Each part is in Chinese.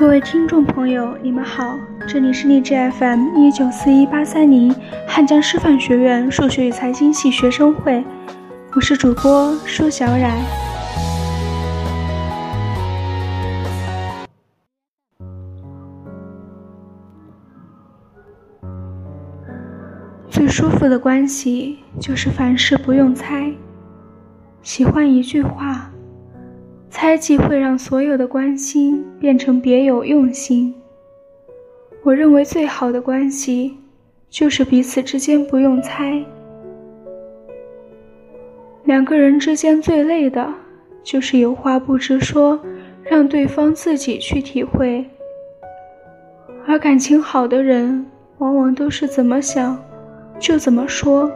各位听众朋友，你们好，这里是励志 FM 一九四一八三零汉江师范学院数学与财经系学生会，我是主播舒小冉。最舒服的关系就是凡事不用猜。喜欢一句话。猜忌会让所有的关心变成别有用心。我认为最好的关系，就是彼此之间不用猜。两个人之间最累的，就是有话不直说，让对方自己去体会。而感情好的人，往往都是怎么想，就怎么说。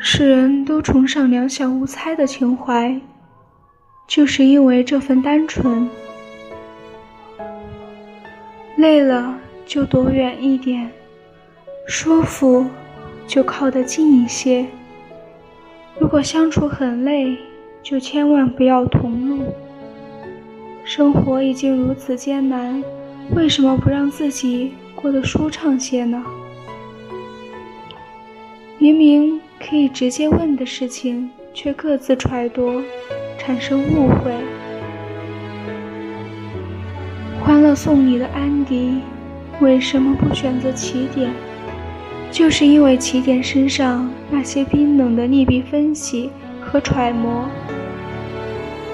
世人都崇尚两小无猜的情怀，就是因为这份单纯。累了就躲远一点，舒服就靠得近一些。如果相处很累，就千万不要同路。生活已经如此艰难，为什么不让自己过得舒畅些呢？明明。可以直接问的事情，却各自揣度，产生误会。欢乐颂里的安迪为什么不选择起点？就是因为起点身上那些冰冷的利弊分析和揣摩。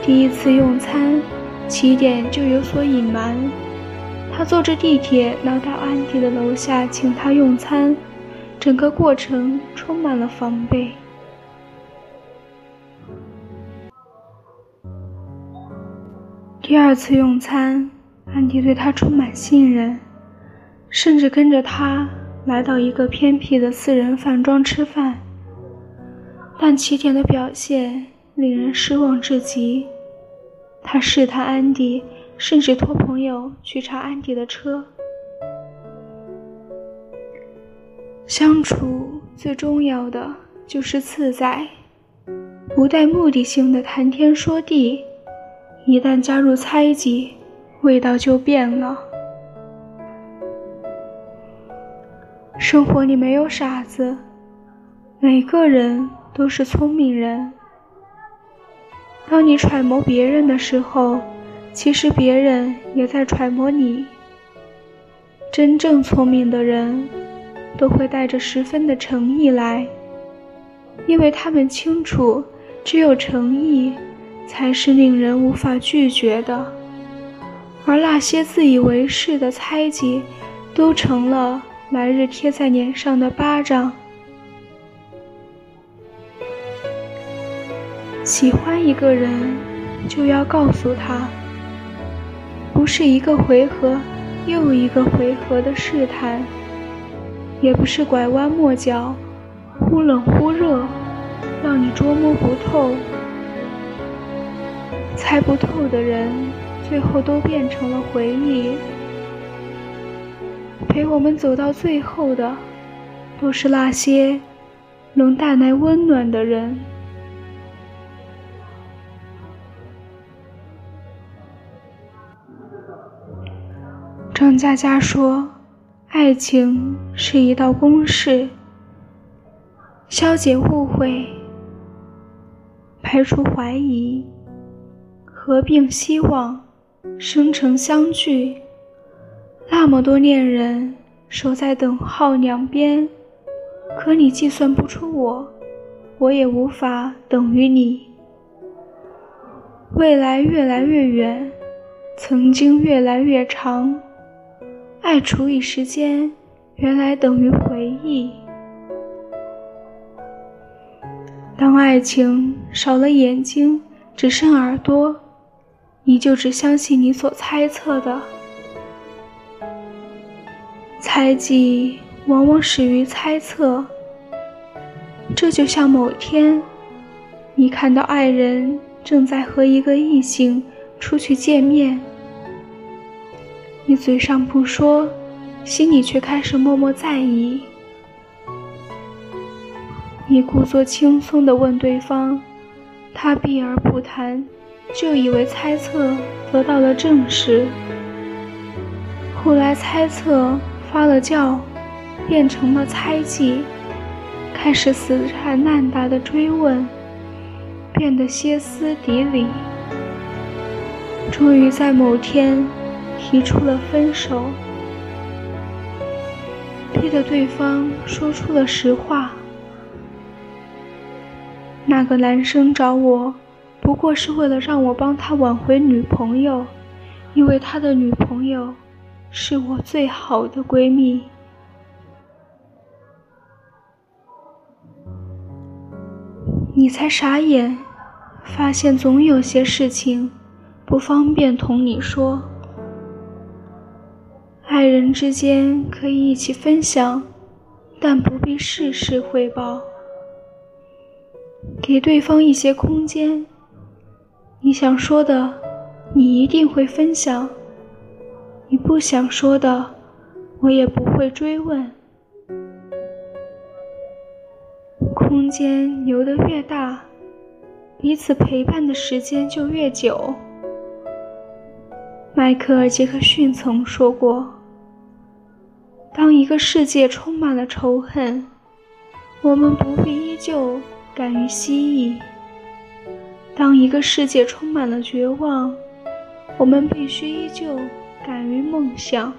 第一次用餐，起点就有所隐瞒。他坐着地铁来到安迪的楼下，请他用餐。整个过程充满了防备。第二次用餐，安迪对他充满信任，甚至跟着他来到一个偏僻的私人饭庄吃饭。但起点的表现令人失望至极，他试探安迪，甚至托朋友去查安迪的车。相处最重要的就是自在，不带目的性的谈天说地。一旦加入猜忌，味道就变了。生活里没有傻子，每个人都是聪明人。当你揣摩别人的时候，其实别人也在揣摩你。真正聪明的人。都会带着十分的诚意来，因为他们清楚，只有诚意，才是令人无法拒绝的。而那些自以为是的猜忌，都成了来日贴在脸上的巴掌。喜欢一个人，就要告诉他，不是一个回合又一个回合的试探。也不是拐弯抹角，忽冷忽热，让你捉摸不透、猜不透的人，最后都变成了回忆。陪我们走到最后的，都是那些能带来温暖的人。张嘉佳说。爱情是一道公式，消解误会，排除怀疑，合并希望，生成相聚。那么多恋人守在等号两边，可你计算不出我，我也无法等于你。未来越来越远，曾经越来越长。爱除以时间，原来等于回忆。当爱情少了眼睛，只剩耳朵，你就只相信你所猜测的。猜忌往往始于猜测。这就像某天，你看到爱人正在和一个异性出去见面。你嘴上不说，心里却开始默默在意。你故作轻松地问对方，他避而不谈，就以为猜测得到了证实。后来猜测发了酵，变成了猜忌，开始死缠烂打的追问，变得歇斯底里。终于在某天提出了分手，逼得对方说出了实话。那个男生找我，不过是为了让我帮他挽回女朋友，因为他的女朋友是我最好的闺蜜。你才傻眼，发现总有些事情。不方便同你说，爱人之间可以一起分享，但不必事事汇报。给对方一些空间，你想说的，你一定会分享；你不想说的，我也不会追问。空间留得越大，彼此陪伴的时间就越久。迈克尔·杰克逊曾说过：“当一个世界充满了仇恨，我们不必依旧敢于蜥蜴；当一个世界充满了绝望，我们必须依旧敢于梦想；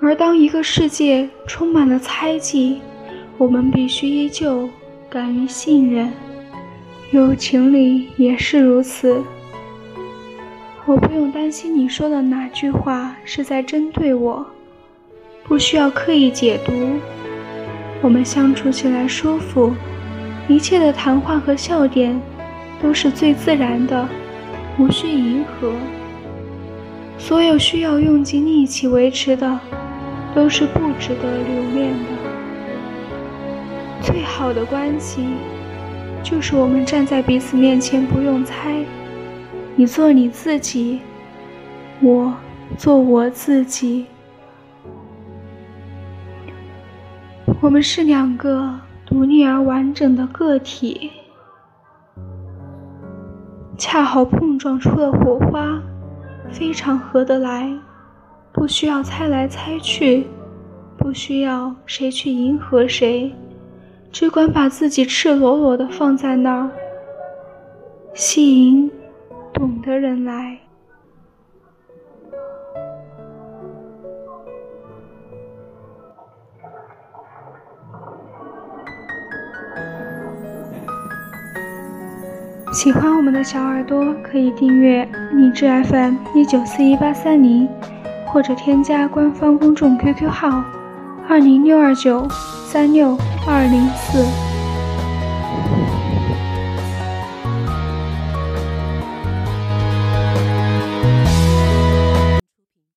而当一个世界充满了猜忌，我们必须依旧敢于信任。友情里也是如此。”我不用担心你说的哪句话是在针对我，不需要刻意解读。我们相处起来舒服，一切的谈话和笑点都是最自然的，无需迎合。所有需要用尽力气维持的，都是不值得留恋的。最好的关系，就是我们站在彼此面前不用猜。你做你自己，我做我自己。我们是两个独立而完整的个体，恰好碰撞出了火花，非常合得来。不需要猜来猜去，不需要谁去迎合谁，只管把自己赤裸裸的放在那儿，吸引。懂的人来。喜欢我们的小耳朵，可以订阅荔枝 FM 一九四一八三零，或者添加官方公众 QQ 号二零六二九三六二零四。